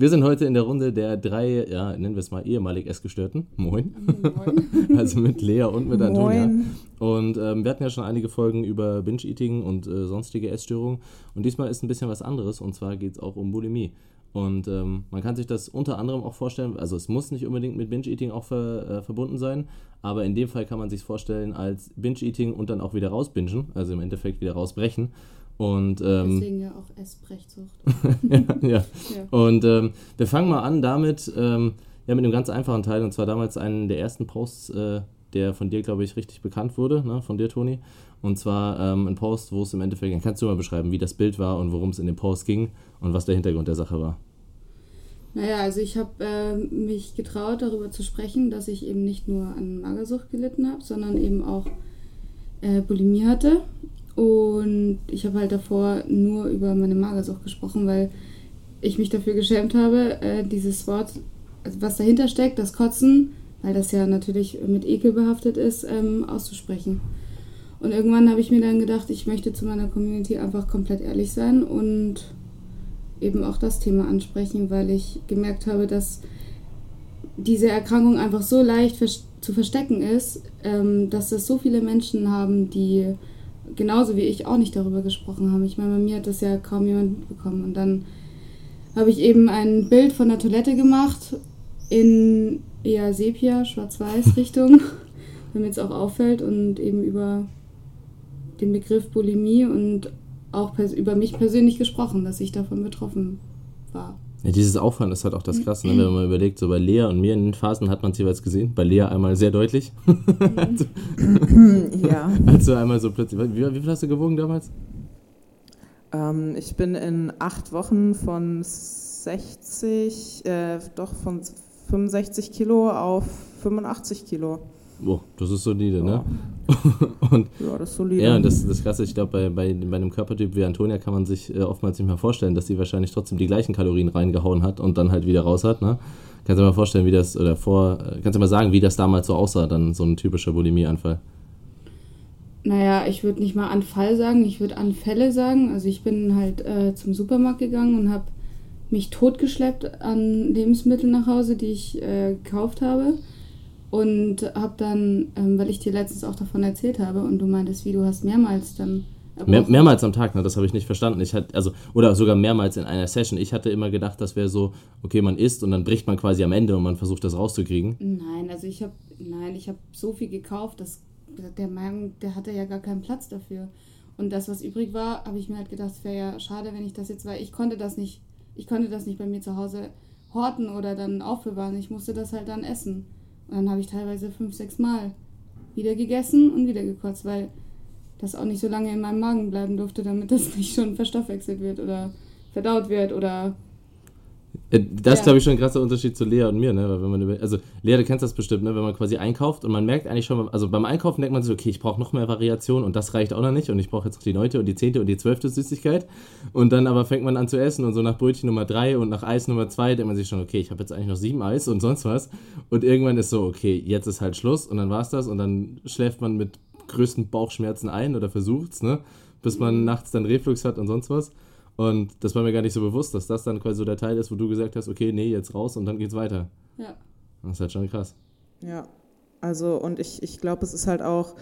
Wir sind heute in der Runde der drei, ja, nennen wir es mal ehemalig Essgestörten. Moin. Moin. also mit Lea und mit Antonia. Moin. Und ähm, wir hatten ja schon einige Folgen über Binge-Eating und äh, sonstige Essstörungen. Und diesmal ist ein bisschen was anderes. Und zwar geht es auch um Bulimie. Und ähm, man kann sich das unter anderem auch vorstellen, also es muss nicht unbedingt mit Binge-Eating auch ver, äh, verbunden sein, aber in dem Fall kann man sich vorstellen als Binge-Eating und dann auch wieder rausbingen, also im Endeffekt wieder rausbrechen. Und, ähm, Deswegen ja auch Essbrechzucht. ja, ja. ja, Und ähm, wir fangen mal an damit, ähm, ja, mit einem ganz einfachen Teil, und zwar damals einen der ersten Posts, äh, der von dir, glaube ich, richtig bekannt wurde, ne, von dir, Toni. Und zwar ähm, ein Post, wo es im Endeffekt, kannst du mal beschreiben, wie das Bild war und worum es in dem Post ging und was der Hintergrund der Sache war. Naja, also ich habe äh, mich getraut, darüber zu sprechen, dass ich eben nicht nur an Magersucht gelitten habe, sondern eben auch äh, Bulimie hatte und ich habe halt davor nur über meine Magersucht gesprochen, weil ich mich dafür geschämt habe, äh, dieses Wort, also was dahinter steckt, das Kotzen, weil das ja natürlich mit Ekel behaftet ist, ähm, auszusprechen. Und irgendwann habe ich mir dann gedacht, ich möchte zu meiner Community einfach komplett ehrlich sein und eben auch das Thema ansprechen, weil ich gemerkt habe, dass diese Erkrankung einfach so leicht zu verstecken ist, ähm, dass es so viele Menschen haben, die genauso wie ich auch nicht darüber gesprochen haben. Ich meine, bei mir hat das ja kaum jemand bekommen. Und dann habe ich eben ein Bild von der Toilette gemacht in eher Sepia, schwarz-weiß Richtung, wenn mir jetzt auch auffällt und eben über den Begriff Bulimie und auch über mich persönlich gesprochen, dass ich davon betroffen war. Ja, dieses Aufhören ist halt auch das Krasse, ne? wenn man überlegt, so bei Lea und mir in den Phasen hat man es jeweils gesehen. Bei Lea einmal sehr deutlich. also, ja. Als du einmal so plötzlich, wie, wie viel hast du gewogen damals? Ähm, ich bin in acht Wochen von 60, äh, doch von 65 Kilo auf 85 Kilo. Boah, das ist solide, ne? und, ja, das ist solide. Ja, und das, das Krasse, ich glaube, bei, bei, bei einem Körpertyp wie Antonia kann man sich äh, oftmals nicht mehr vorstellen, dass sie wahrscheinlich trotzdem die gleichen Kalorien reingehauen hat und dann halt wieder raus hat, ne? Kannst du dir mal vorstellen, wie das, oder vor, äh, kannst du mal sagen, wie das damals so aussah, dann so ein typischer Bulimieanfall? Naja, ich würde nicht mal Anfall sagen, ich würde Anfälle sagen. Also ich bin halt äh, zum Supermarkt gegangen und habe mich totgeschleppt an Lebensmitteln nach Hause, die ich äh, gekauft habe und habe dann, ähm, weil ich dir letztens auch davon erzählt habe und du meintest, wie du hast mehrmals dann. Mehr, mehrmals am Tag, ne? das habe ich nicht verstanden. Ich hatte, also, oder sogar mehrmals in einer Session. Ich hatte immer gedacht, das wäre so, okay, man isst und dann bricht man quasi am Ende und man versucht das rauszukriegen. Nein, also ich habe, nein, ich habe so viel gekauft, dass der Magen, der hatte ja gar keinen Platz dafür. Und das, was übrig war, habe ich mir halt gedacht, es wäre ja schade, wenn ich das jetzt, weil ich konnte das nicht, ich konnte das nicht bei mir zu Hause horten oder dann aufbewahren. Ich musste das halt dann essen. Und dann habe ich teilweise fünf, sechs Mal wieder gegessen und wieder gekotzt, weil das auch nicht so lange in meinem Magen bleiben durfte, damit das nicht schon verstoffwechselt wird oder verdaut wird oder äh, das ja. ist, glaube ich, schon ein krasser Unterschied zu Lea und mir, ne? Weil wenn man über, also Lea, du kennst das bestimmt, ne? Wenn man quasi einkauft und man merkt eigentlich schon, also beim Einkaufen denkt man sich, okay, ich brauche noch mehr Variation und das reicht auch noch nicht und ich brauche jetzt noch die neunte und die zehnte und die zwölfte Süßigkeit. Und dann aber fängt man an zu essen und so nach Brötchen Nummer drei und nach Eis Nummer zwei denkt man sich schon, okay, ich habe jetzt eigentlich noch sieben Eis und sonst was. Und irgendwann ist so, okay, jetzt ist halt Schluss und dann war es das und dann schläft man mit größten Bauchschmerzen ein oder versucht's, ne? Bis man nachts dann Reflux hat und sonst was. Und das war mir gar nicht so bewusst, dass das dann quasi so der Teil ist, wo du gesagt hast, okay, nee, jetzt raus und dann geht's weiter. Ja. Das ist halt schon krass. Ja, also und ich, ich glaube, es ist halt auch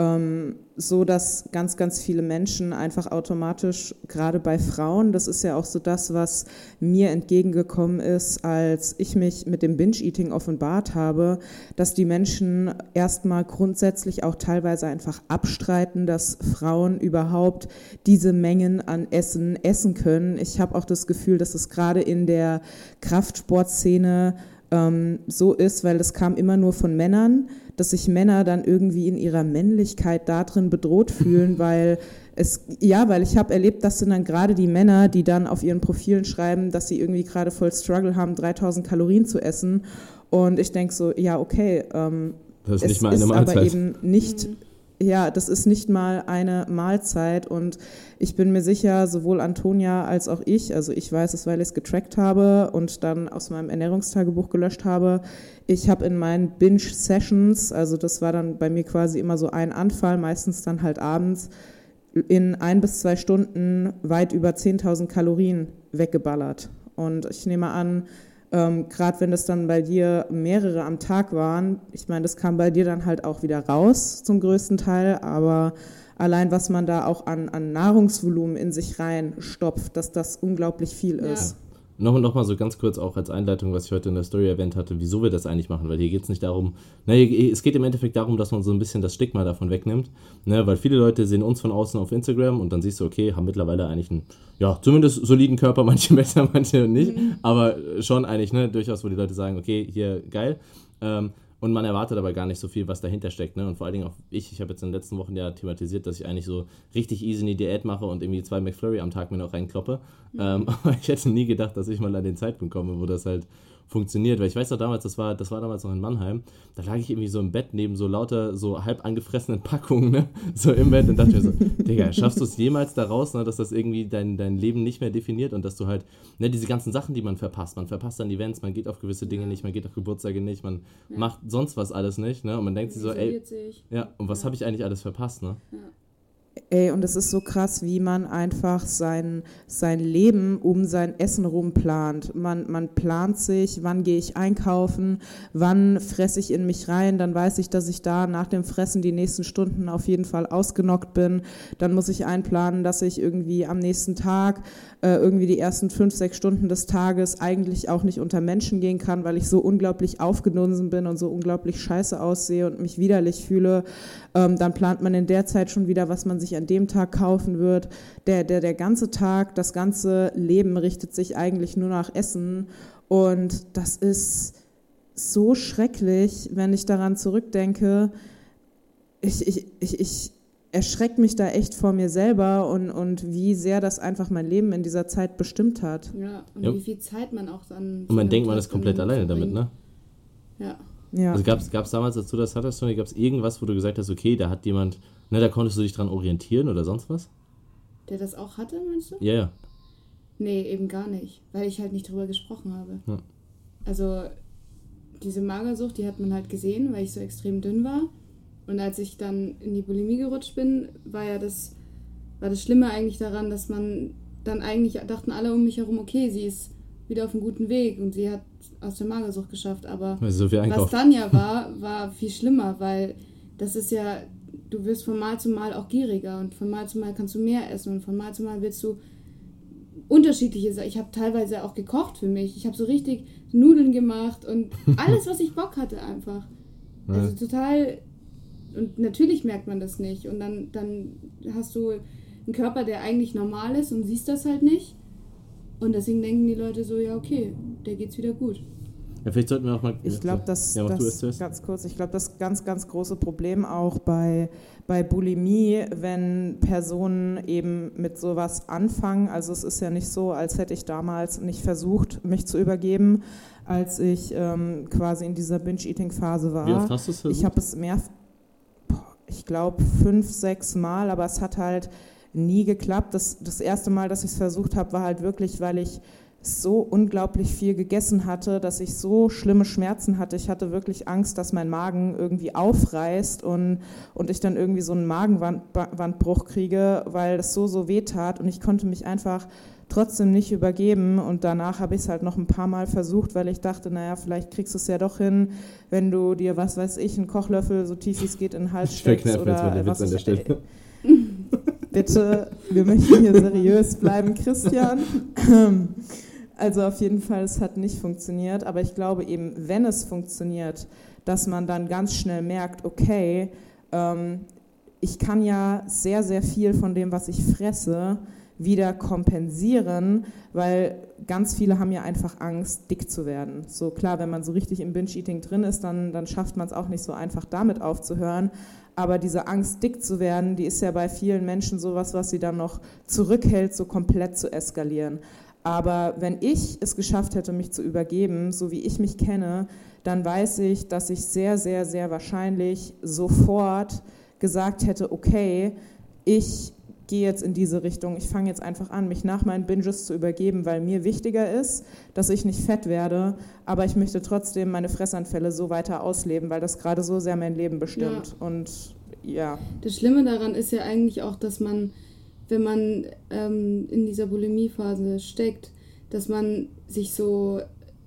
ähm, so, dass ganz, ganz viele Menschen einfach automatisch, gerade bei Frauen, das ist ja auch so das, was mir entgegengekommen ist, als ich mich mit dem Binge-Eating offenbart habe, dass die Menschen erstmal grundsätzlich auch teilweise einfach abstreiten, dass Frauen überhaupt diese Mengen an Essen essen können. Ich habe auch das Gefühl, dass es gerade in der Kraftsportszene ähm, so ist, weil es kam immer nur von Männern, dass sich Männer dann irgendwie in ihrer Männlichkeit darin bedroht fühlen, weil es, ja, weil ich habe erlebt, das sind dann gerade die Männer, die dann auf ihren Profilen schreiben, dass sie irgendwie gerade voll Struggle haben, 3000 Kalorien zu essen. Und ich denke so, ja, okay, ähm, das ist nicht mal eine Mahlzeit. aber eben nicht, mhm ja, das ist nicht mal eine Mahlzeit und ich bin mir sicher, sowohl Antonia als auch ich, also ich weiß es, weil ich es getrackt habe und dann aus meinem Ernährungstagebuch gelöscht habe, ich habe in meinen Binge-Sessions, also das war dann bei mir quasi immer so ein Anfall, meistens dann halt abends, in ein bis zwei Stunden weit über 10.000 Kalorien weggeballert. Und ich nehme an, ähm, gerade wenn es dann bei dir mehrere am Tag waren, ich meine, das kam bei dir dann halt auch wieder raus zum größten Teil, aber allein was man da auch an, an Nahrungsvolumen in sich reinstopft, dass das unglaublich viel ist. Noch, noch mal so ganz kurz auch als Einleitung, was ich heute in der Story erwähnt hatte, wieso wir das eigentlich machen, weil hier geht es nicht darum, ne, es geht im Endeffekt darum, dass man so ein bisschen das Stigma davon wegnimmt, ne, weil viele Leute sehen uns von außen auf Instagram und dann siehst du, okay, haben mittlerweile eigentlich einen, ja, zumindest soliden Körper, manche besser, manche nicht, mhm. aber schon eigentlich, ne, durchaus, wo die Leute sagen, okay, hier geil. Ähm, und man erwartet aber gar nicht so viel, was dahinter steckt. Ne? Und vor allen Dingen auch ich, ich habe jetzt in den letzten Wochen ja thematisiert, dass ich eigentlich so richtig easy eine Diät mache und irgendwie zwei McFlurry am Tag mir noch reinkloppe. Mhm. Ähm, aber ich hätte nie gedacht, dass ich mal an den Zeitpunkt komme, wo das halt funktioniert. Weil ich weiß noch damals, das war, das war damals noch in Mannheim, da lag ich irgendwie so im Bett neben so lauter, so halb angefressenen Packungen, ne? So im Bett und dachte mir so, Digga, schaffst du es jemals da raus, ne? dass das irgendwie dein, dein Leben nicht mehr definiert und dass du halt, ne, diese ganzen Sachen, die man verpasst, man verpasst dann Events, man geht auf gewisse Dinge nicht, man geht auf Geburtstage nicht, man ja. macht sonst was alles nicht, ne? Und man denkt sich so, ey, sich. ja, und was ja. habe ich eigentlich alles verpasst, ne? Ja. Ey, und es ist so krass, wie man einfach sein, sein Leben um sein Essen rum plant. Man, man plant sich, wann gehe ich einkaufen, wann fresse ich in mich rein, dann weiß ich, dass ich da nach dem Fressen die nächsten Stunden auf jeden Fall ausgenockt bin. Dann muss ich einplanen, dass ich irgendwie am nächsten Tag äh, irgendwie die ersten fünf, sechs Stunden des Tages eigentlich auch nicht unter Menschen gehen kann, weil ich so unglaublich aufgedunsen bin und so unglaublich scheiße aussehe und mich widerlich fühle. Ähm, dann plant man in der Zeit schon wieder, was man sich an dem Tag kaufen wird. Der, der, der ganze Tag, das ganze Leben richtet sich eigentlich nur nach Essen. Und das ist so schrecklich, wenn ich daran zurückdenke. Ich, ich, ich, ich erschreckt mich da echt vor mir selber und, und wie sehr das einfach mein Leben in dieser Zeit bestimmt hat. Ja, und ja. wie viel Zeit man auch dann. Und man denkt, man ist komplett alleine damit, ne? Ja. ja. Also gab es damals, als du das hattest, gab es irgendwas, wo du gesagt hast, okay, da hat jemand, ne, da konntest du dich dran orientieren oder sonst was? Der das auch hatte, meinst du? Ja, ja. Nee, eben gar nicht, weil ich halt nicht drüber gesprochen habe. Ja. Also diese Magersucht, die hat man halt gesehen, weil ich so extrem dünn war. Und als ich dann in die Bulimie gerutscht bin, war ja das, war das Schlimme eigentlich daran, dass man dann eigentlich dachten alle um mich herum, okay, sie ist wieder auf einem guten Weg und sie hat aus der Magersucht geschafft. Aber so was dann ja war, war viel schlimmer, weil das ist ja, du wirst von Mal zu Mal auch gieriger und von Mal zu Mal kannst du mehr essen und von Mal zu Mal willst du unterschiedliche Sachen. Ich habe teilweise auch gekocht für mich. Ich habe so richtig Nudeln gemacht und alles, was ich Bock hatte einfach. Also total und natürlich merkt man das nicht. Und dann, dann hast du einen Körper, der eigentlich normal ist und siehst das halt nicht. Und deswegen denken die Leute so, ja, okay, der geht's wieder gut. Ja, vielleicht sollten wir auch mal. Ich glaube, das, ja, das ganz kurz, ich glaube, das ganz, ganz große Problem auch bei, bei Bulimie, wenn Personen eben mit sowas anfangen. Also es ist ja nicht so, als hätte ich damals nicht versucht, mich zu übergeben, als ich ähm, quasi in dieser Binge-Eating-Phase war. Wie oft hast du es versucht? Ich habe es mehr, ich glaube, fünf, sechs Mal, aber es hat halt nie geklappt. Das, das erste Mal, dass ich es versucht habe, war halt wirklich, weil ich so unglaublich viel gegessen hatte, dass ich so schlimme Schmerzen hatte. Ich hatte wirklich Angst, dass mein Magen irgendwie aufreißt und, und ich dann irgendwie so einen Magenwandbruch kriege, weil das so, so weh tat und ich konnte mich einfach trotzdem nicht übergeben. Und danach habe ich es halt noch ein paar Mal versucht, weil ich dachte, naja, vielleicht kriegst du es ja doch hin, wenn du dir, was weiß ich, einen Kochlöffel so tief wie es geht in den Hals steckst. Ich oder was an der Stelle. Bitte, wir möchten hier seriös bleiben, Christian. Also auf jeden Fall, es hat nicht funktioniert. Aber ich glaube eben, wenn es funktioniert, dass man dann ganz schnell merkt, okay, ähm, ich kann ja sehr, sehr viel von dem, was ich fresse, wieder kompensieren, weil ganz viele haben ja einfach Angst, dick zu werden. So klar, wenn man so richtig im Binge-Eating drin ist, dann, dann schafft man es auch nicht so einfach damit aufzuhören. Aber diese Angst, dick zu werden, die ist ja bei vielen Menschen sowas, was sie dann noch zurückhält, so komplett zu eskalieren. Aber wenn ich es geschafft hätte, mich zu übergeben, so wie ich mich kenne, dann weiß ich, dass ich sehr, sehr, sehr wahrscheinlich sofort gesagt hätte, okay, ich gehe jetzt in diese Richtung, ich fange jetzt einfach an, mich nach meinen Binges zu übergeben, weil mir wichtiger ist, dass ich nicht fett werde, aber ich möchte trotzdem meine Fressanfälle so weiter ausleben, weil das gerade so sehr mein Leben bestimmt. Ja. Und ja. Das Schlimme daran ist ja eigentlich auch, dass man, wenn man ähm, in dieser Bulimiephase steckt, dass man sich so,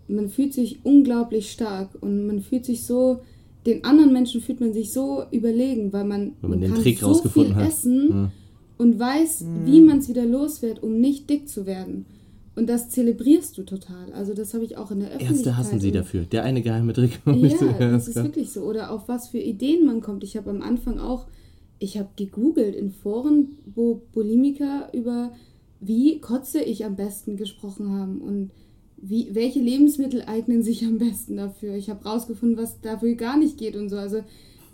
man fühlt sich unglaublich stark und man fühlt sich so, den anderen Menschen fühlt man sich so überlegen, weil man, Wenn man den kann Trick so rausgefunden viel hat. essen Ja. und weiß, wie man es wieder los wird, um nicht dick zu werden. Und das zelebrierst du total. Also das habe ich auch in der Öffentlichkeit. Ärzte hassen sie dafür. Der eine geheime Trick. um ja, nicht zu- das ist klar. wirklich so. Oder auf was für Ideen man kommt. Ich habe am Anfang auch, ich habe gegoogelt in Foren, wo Bulimiker über wie kotze ich am besten gesprochen haben und wie, welche Lebensmittel eignen sich am besten dafür. Ich habe rausgefunden, was dafür gar nicht geht und so. Also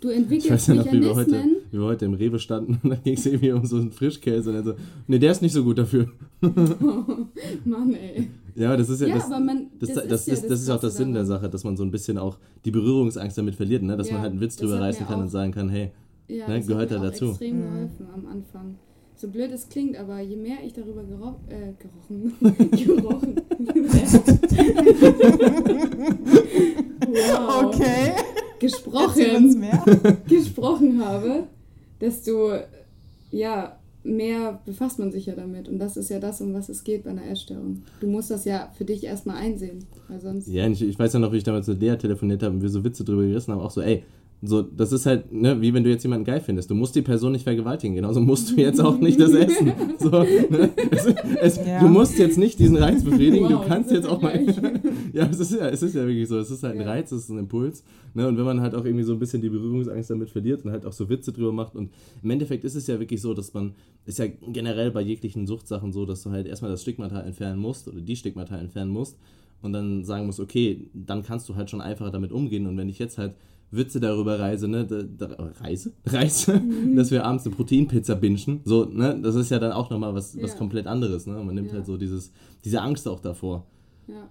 du Ich entwickelst weiß ja noch, wie wir, heute, wie wir heute im Rewe standen und dann ging es irgendwie um so einen Frischkäse und dann so, nee, der ist nicht so gut dafür. Mann, ey. Ja, das ist ja, Ja, das, aber man- das, das das, ist ja das ist auch der Sinn der. Sache, dass man so ein bisschen auch die Berührungsangst damit verliert, ne? dass Ja, man halt einen Witz drüber reißen kann und sagen kann, hey, Ja, Ne, das gehört hat da dazu. extrem Mhm. geholfen am Anfang. So blöd es klingt, aber je mehr ich darüber gero äh, gerochen, gerochen, wow, Okay. Gesprochen, mehr. gesprochen habe, desto ja mehr befasst man sich ja damit. Und das ist ja das, um was es geht bei einer Essstörung. Du musst das ja für dich erstmal einsehen, weil sonst ja, ich, ich weiß ja noch, wie ich damals mit Lea telefoniert habe und wir so Witze drüber gerissen haben, auch so, ey, so, das ist halt, ne, wie wenn du jetzt jemanden geil findest. Du musst die Person nicht vergewaltigen, genauso musst du jetzt auch nicht das essen. So, ne? es, es, Ja. Du musst jetzt nicht diesen Reiz befriedigen, Wow, du kannst jetzt auch mal. Ja, es ist ja, es ist ja wirklich so. Es ist halt ein Ja. Reiz, es ist ein Impuls. Ne? Und wenn man halt auch irgendwie so ein bisschen die Berührungsangst damit verliert und halt auch so Witze drüber macht. Und im Endeffekt ist es ja wirklich so, dass man, ist ja generell bei jeglichen Suchtsachen so, dass du halt erstmal das Stigmata entfernen musst oder die Stigmata entfernen musst und dann sagen musst, okay, dann kannst du halt schon einfacher damit umgehen. Und wenn ich jetzt halt Witze darüber reise, ne, da, da, reise, reise, Mhm. dass wir abends eine Proteinpizza bingen, so, ne, das ist ja dann auch nochmal was, was Ja. komplett anderes, ne, man nimmt Ja. halt so dieses, diese Angst auch davor. ja.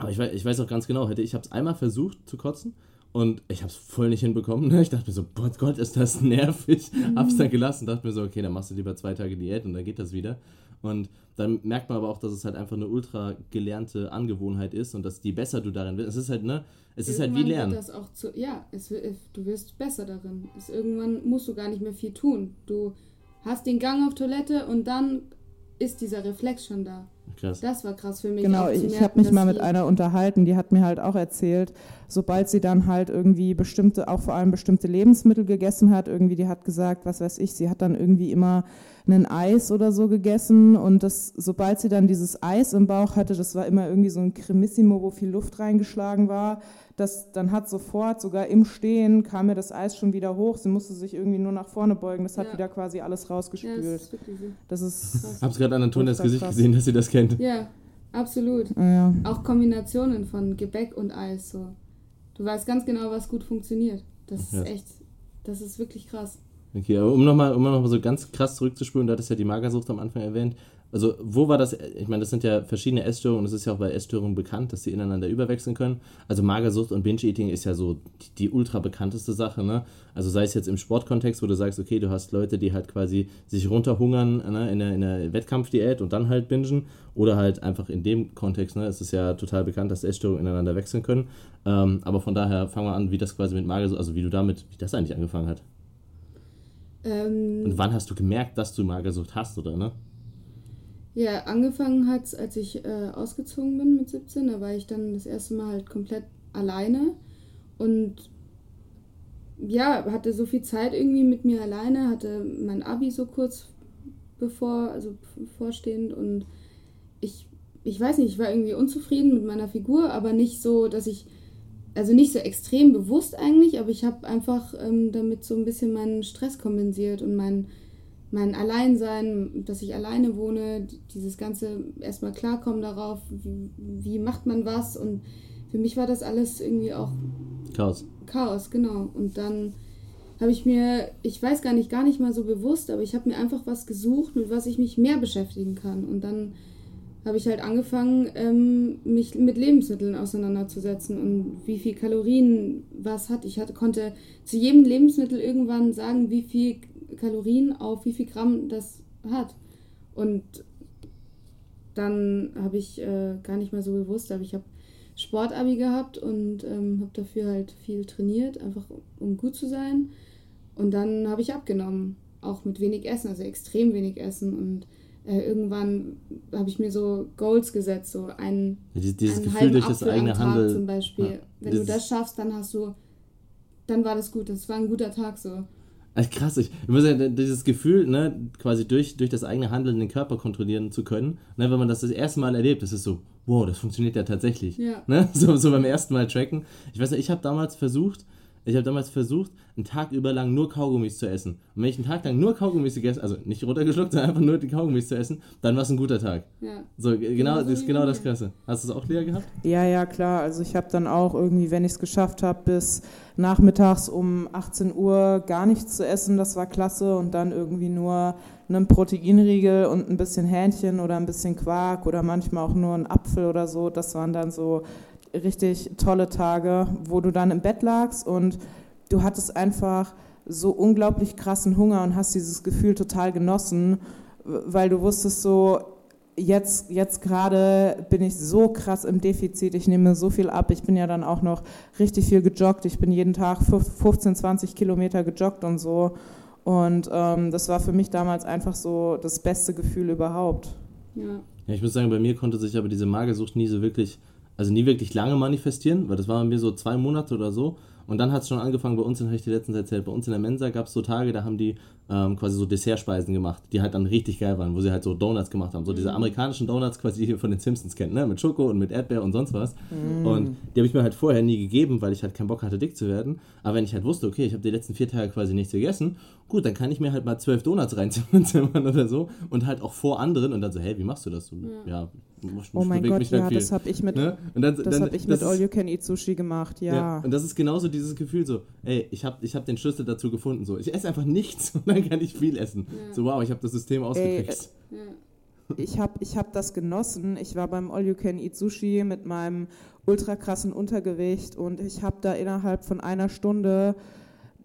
Aber ich weiß, ich weiß auch ganz genau, hätte ich habe es einmal versucht zu kotzen und ich habe es voll nicht hinbekommen. Ne? Ich dachte mir so, boah Gott, ist das nervig. Hab's dann gelassen, dachte mir so, okay, dann machst du lieber zwei Tage Diät und dann geht das wieder. Und dann merkt man aber auch, dass es halt einfach eine ultra gelernte Angewohnheit ist und dass je besser du darin bist, es ist halt, ne, es ist halt wie Irgendwann wird Lernen. Das auch zu, ja, es, du wirst besser darin. Es, irgendwann musst du gar nicht mehr viel tun. Du hast den Gang auf Toilette und dann ist dieser Reflex schon da. Krass. Das war krass für mich. Genau, ich, ich habe mich mal mit einer unterhalten, die hat mir halt auch erzählt, sobald sie dann halt irgendwie bestimmte, auch vor allem bestimmte Lebensmittel gegessen hat, irgendwie, die hat gesagt, was weiß ich, sie hat dann irgendwie immer ein Eis oder so gegessen und das, sobald sie dann dieses Eis im Bauch hatte, das war immer irgendwie so ein Cremissimo, wo viel Luft reingeschlagen war, das, dann hat sofort, sogar im Stehen, kam mir das Eis schon wieder hoch, sie musste sich irgendwie nur nach vorne beugen, das hat Ja. wieder quasi alles Ja, rausgespült. das ist wirklich so. Das ist. Hab's gerade an Antonias Gesicht krass. gesehen, dass sie das kennt. Ja, absolut. ja. Auch Kombinationen von Gebäck und Eis. So. Du weißt ganz genau, was gut funktioniert. Das ist Ja. echt, das ist wirklich krass. Okay, aber um nochmal um noch mal so ganz krass zurückzuspulen, du hattest ja die Magersucht am Anfang erwähnt. Also, wo war das? Ich meine, das sind ja verschiedene Essstörungen und es ist ja auch bei Essstörungen bekannt, dass sie ineinander überwechseln können. Also, Magersucht und Binge-Eating ist ja so die, die ultra bekannteste Sache, ne? Also, sei es jetzt im Sportkontext, wo du sagst, okay, du hast Leute, die halt quasi sich runterhungern ne, in, der, in der Wettkampfdiät und dann halt bingen. Oder halt einfach in dem Kontext, ne? Es ist ja total bekannt, dass Essstörungen ineinander wechseln können. Ähm, aber von daher fangen wir an, wie das quasi mit Magersucht, also wie du damit, wie das eigentlich angefangen hat. Ähm, Und wann hast du gemerkt, dass du Magersucht hast, oder ne? Ja, angefangen hat als ich äh, ausgezogen bin mit 17. Da war ich dann das erste Mal halt komplett alleine und ja, hatte so viel Zeit irgendwie mit mir alleine, hatte mein Abi so kurz bevor, also bevorstehend und ich, ich weiß nicht, ich war irgendwie unzufrieden mit meiner Figur, aber nicht so, dass ich, also nicht so extrem bewusst eigentlich, aber ich habe einfach ähm, damit so ein bisschen meinen Stress kompensiert und mein, mein Alleinsein, dass ich alleine wohne, dieses ganze erstmal klarkommen darauf, wie, wie macht man was und für mich war das alles irgendwie auch Chaos. Chaos, genau. Und dann habe ich mir, ich weiß gar nicht, gar nicht mal so bewusst, aber ich habe mir einfach was gesucht, mit was ich mich mehr beschäftigen kann. Und dann habe ich halt angefangen, ähm, mich mit Lebensmitteln auseinanderzusetzen und wie viel Kalorien was hat. Ich hatte, konnte zu jedem Lebensmittel irgendwann sagen, wie viel Kalorien auf wie viel Gramm das hat. Und dann habe ich äh, gar nicht mal so bewusst, aber ich habe Sportabi gehabt und ähm, habe dafür halt viel trainiert, einfach um gut zu sein. Und dann habe ich abgenommen, auch mit wenig Essen, also extrem wenig Essen und äh, irgendwann habe ich mir so Goals gesetzt, so ein, dieses Gefühl durch das eigene Handeln. zum Beispiel. Ja, Wenn du das schaffst, dann hast du, dann war das gut, das war ein guter Tag so. Also krass, ich, ich muss sagen, dieses Gefühl, ne, quasi durch, durch das eigene Handeln den Körper kontrollieren zu können, ne, wenn man das das erste Mal erlebt, das ist so, wow, das funktioniert ja tatsächlich. Ja. Ne? So, so beim ersten Mal tracken. Ich weiß nicht, ich habe damals versucht, ich habe damals versucht, einen Tag über lang nur Kaugummis zu essen. Und wenn ich einen Tag lang nur Kaugummis gegessen, also nicht runtergeschluckt, sondern einfach nur die Kaugummis zu essen, dann war es ein guter Tag. Ja. So, genau, das ist genau das Krasse. Hast du es auch, Lea, gehabt? Ja, ja, klar. Also ich habe dann auch irgendwie, wenn ich es geschafft habe, bis nachmittags um 18 Uhr gar nichts zu essen, das war klasse. Und dann irgendwie nur einen Proteinriegel und ein bisschen Hähnchen oder ein bisschen Quark oder manchmal auch nur einen Apfel oder so. Das waren dann so richtig tolle Tage, wo du dann im Bett lagst und du hattest einfach so unglaublich krassen Hunger und hast dieses Gefühl total genossen, weil du wusstest so, jetzt, jetzt gerade bin ich so krass im Defizit, ich nehme so viel ab, ich bin ja dann auch noch richtig viel gejoggt, ich bin jeden Tag 15, 20 Kilometer gejoggt und so und ähm, das war für mich damals einfach so das beste Gefühl überhaupt. Ja. ja, ich muss sagen, bei mir konnte sich aber diese Magersucht nie so wirklich also nie wirklich lange manifestieren, weil das war bei mir so zwei Monate oder so. Und dann hat es schon angefangen, bei uns, habe ich dir letztens erzählt, bei uns in der Mensa gab es so Tage, da haben die ähm, quasi so Dessertspeisen gemacht, die halt dann richtig geil waren, wo sie halt so Donuts gemacht haben. So diese mhm. amerikanischen Donuts, quasi die ihr von den Simpsons kennt, ne? Mit Schoko und mit Erdbeer und sonst was. Mm. Und die habe ich mir halt vorher nie gegeben, weil ich halt keinen Bock hatte, dick zu werden. Aber wenn ich halt wusste, okay, ich habe die letzten vier Tage quasi nichts gegessen, gut, dann kann ich mir halt mal zwölf Donuts reinzimmern oder so und halt auch vor anderen und dann so, hey, wie machst du das? So, ja, ja oh mein Gott, ja, das habe ich mit, ne? dann, das dann, hab ich mit All You Can Eat Sushi gemacht, ja. ja. Und das ist genauso dieses Gefühl so, ey, ich habe ich hab den Schlüssel dazu gefunden, so, ich esse einfach nichts und dann kann ich viel essen. Ja. So, wow, ich habe das System ausgetrickst. Ey, äh, ich habe ich hab das genossen. Ich war beim All You Can Eat Sushi mit meinem ultra krassen Untergewicht und ich habe da innerhalb von einer Stunde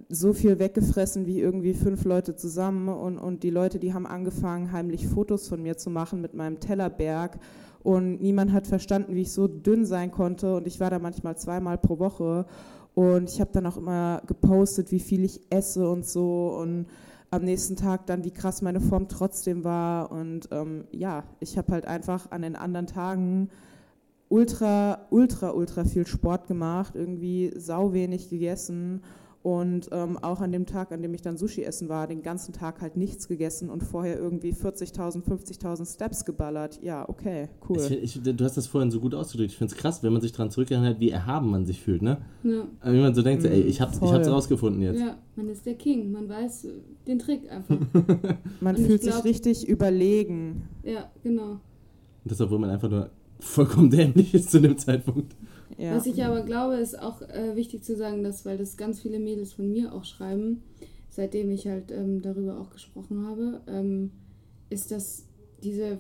so viel weggefressen wie irgendwie fünf Leute zusammen und, und die Leute, die haben angefangen, heimlich Fotos von mir zu machen mit meinem Tellerberg und niemand hat verstanden, wie ich so dünn sein konnte und ich war da manchmal zweimal pro Woche und ich habe dann auch immer gepostet, wie viel ich esse und so und am nächsten Tag dann, wie krass meine Form trotzdem war. Und ähm, ja, ich habe halt einfach an den anderen Tagen ultra, ultra, ultra viel Sport gemacht, irgendwie sau wenig gegessen und ähm, auch an dem Tag, an dem ich dann Sushi essen war, den ganzen Tag halt nichts gegessen und vorher irgendwie 40.000, 50.000 Steps geballert. Ja, okay, cool. Ich, ich, du hast das vorhin so gut ausgedrückt. Ich finde es krass, wenn man sich daran zurückerinnert, wie erhaben man sich fühlt, ne? Ja. Wenn man so denkt, ey, ich hab's, ich hab's rausgefunden jetzt. Ja, man ist der King. Man weiß den Trick einfach. man und fühlt glaub, sich richtig überlegen. Ja, genau. Und das, obwohl man einfach nur vollkommen dämlich ist zu dem Zeitpunkt. Ja. Was ich aber glaube, ist auch äh, wichtig zu sagen, dass, weil das ganz viele Mädels von mir auch schreiben, seitdem ich halt ähm, darüber auch gesprochen habe, ähm, ist, dass diese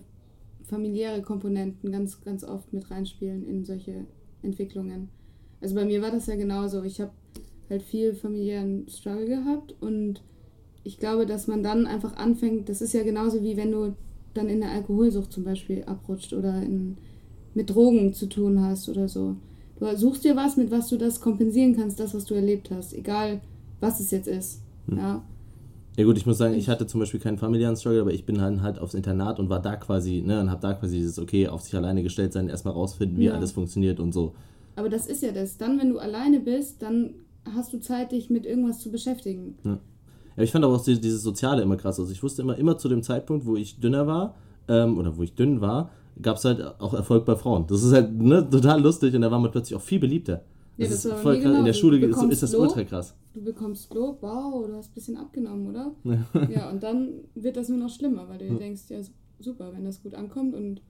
familiäre Komponenten ganz, ganz oft mit reinspielen in solche Entwicklungen. Also bei mir war das ja genauso. Ich habe halt viel familiären Struggle gehabt und ich glaube, dass man dann einfach anfängt, das ist ja genauso wie wenn du dann in der Alkoholsucht zum Beispiel abrutscht oder in, mit Drogen zu tun hast oder so. Du suchst dir was, mit was du das kompensieren kannst, das, was du erlebt hast. Egal, was es jetzt ist. Hm. Ja. Ja gut, ich muss sagen, ich hatte zum Beispiel keinen familiären Struggle, aber ich bin dann halt aufs Internat und war da quasi, ne, und hab da quasi dieses, okay, auf sich alleine gestellt sein, erstmal rausfinden, wie ja. alles funktioniert und so. Aber das ist ja das. Dann, wenn du alleine bist, dann hast du Zeit, dich mit irgendwas zu beschäftigen. Ja, ja ich fand aber auch dieses Soziale immer krass. Also ich wusste immer, immer zu dem Zeitpunkt, wo ich dünner war, ähm, oder wo ich dünn war, gab es halt auch Erfolg bei Frauen. Das ist halt ne, total lustig und da war man plötzlich auch viel beliebter. Ja, das, das ist voll krass. Genau. In der Schule ist, ist, das Lob, ultra krass. Du bekommst Lob, wow, du hast ein bisschen abgenommen, oder? ja, und dann wird das nur noch schlimmer, weil du dir denkst, ja, super, wenn das gut ankommt und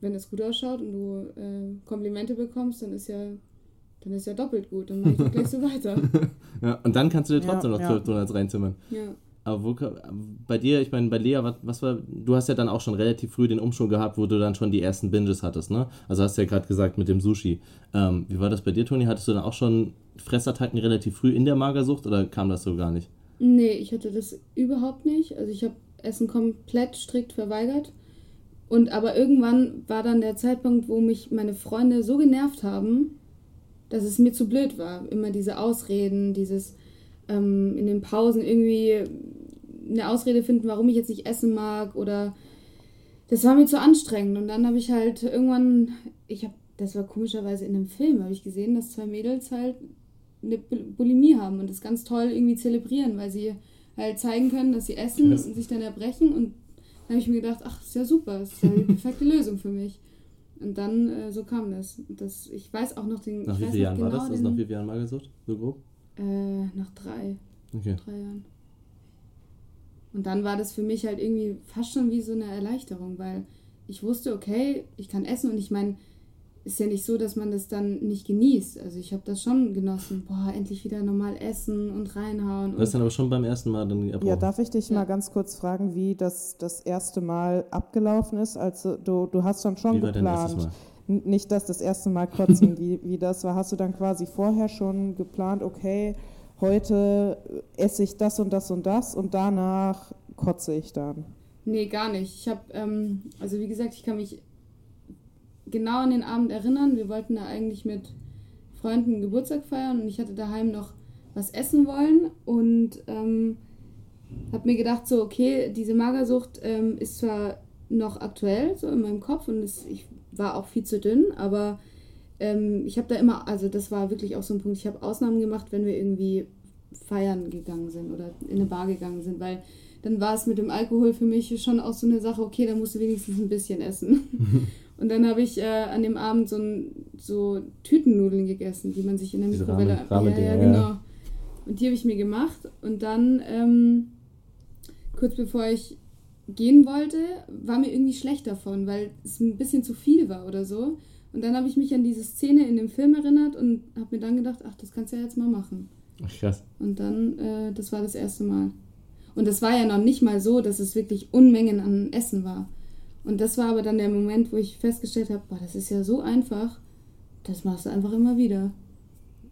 wenn es gut ausschaut und du äh, Komplimente bekommst, dann ist ja dann ist ja doppelt gut, dann mach ich gleich so weiter. ja, und dann kannst du dir trotzdem ja, noch 12 ja. Donuts reinzimmern. Ja. Aber wo, bei dir, ich meine, bei Lea, was, was, war, du hast ja dann auch schon relativ früh den Umschwung gehabt, wo du dann schon die ersten Binges hattest, ne? Also hast du ja gerade gesagt mit dem Sushi. Ähm, wie war das bei dir, Toni? Hattest du dann auch schon Fressattacken relativ früh in der Magersucht oder kam das so gar nicht? Nee, ich hatte das überhaupt nicht. Also ich habe Essen komplett strikt verweigert. Und aber irgendwann war dann der Zeitpunkt, wo mich meine Freunde so genervt haben, dass es mir zu blöd war. Immer diese Ausreden, dieses ähm, in den Pausen irgendwie eine Ausrede finden, warum ich jetzt nicht essen mag oder das war mir zu anstrengend. Und dann habe ich halt irgendwann, ich habe, das war komischerweise in einem Film, habe ich gesehen, dass zwei Mädels halt eine Bulimie haben und das ganz toll irgendwie zelebrieren, weil sie halt zeigen können, dass sie essen Krass. und sich dann erbrechen. Und dann habe ich mir gedacht, ach, ist ja super, ist ja die perfekte Lösung für mich. Und dann, äh, so kam das. das. Ich weiß auch noch den. Nach wie vielen Jahren genau war das? Also nach wie vielen Jahren Magersucht? So grob? Äh, nach drei. Okay. Drei Jahren. Und dann war das für mich halt irgendwie fast schon wie so eine Erleichterung, weil ich wusste, okay, ich kann essen und ich meine, ist ja nicht so, dass man das dann nicht genießt. Also ich habe das schon genossen. Boah, endlich wieder normal essen und reinhauen. Du hast dann aber schon beim ersten Mal dann erbrochen. Ja, darf ich dich ja. mal ganz kurz fragen, wie das das erste Mal abgelaufen ist? Also du, du hast dann schon wie geplant. Nicht, dass das erste Mal kotzen, wie, wie das war. Hast du dann quasi vorher schon geplant, okay, heute esse ich das und das und das und danach kotze ich dann? Nee, gar nicht. Ich habe, ähm, also wie gesagt, ich kann mich genau an den Abend erinnern. Wir wollten da eigentlich mit Freunden Geburtstag feiern und ich hatte daheim noch was essen wollen und ähm, habe mir gedacht, so, okay, diese Magersucht ähm, ist zwar noch aktuell, so in meinem Kopf und es, ich war auch viel zu dünn, aber ähm, ich habe da immer, also das war wirklich auch so ein Punkt, ich habe Ausnahmen gemacht, wenn wir irgendwie feiern gegangen sind oder in eine Bar gegangen sind, weil dann war es mit dem Alkohol für mich schon auch so eine Sache, okay, da musst du wenigstens ein bisschen essen. Und dann habe ich äh, an dem Abend so, ein, so Tütennudeln gegessen, die man sich in der Mikrowelle. Rahmen, ja, ja, genau. Und die habe ich mir gemacht. Und dann, ähm, kurz bevor ich gehen wollte, war mir irgendwie schlecht davon, weil es ein bisschen zu viel war oder so. Und dann habe ich mich an diese Szene in dem Film erinnert und habe mir dann gedacht, ach, das kannst du ja jetzt mal machen. Ach, krass. Und dann, äh, das war das erste Mal. Und das war ja noch nicht mal so, dass es wirklich Unmengen an Essen war. Und das war aber dann der Moment, wo ich festgestellt habe, boah, das ist ja so einfach, das machst du einfach immer wieder.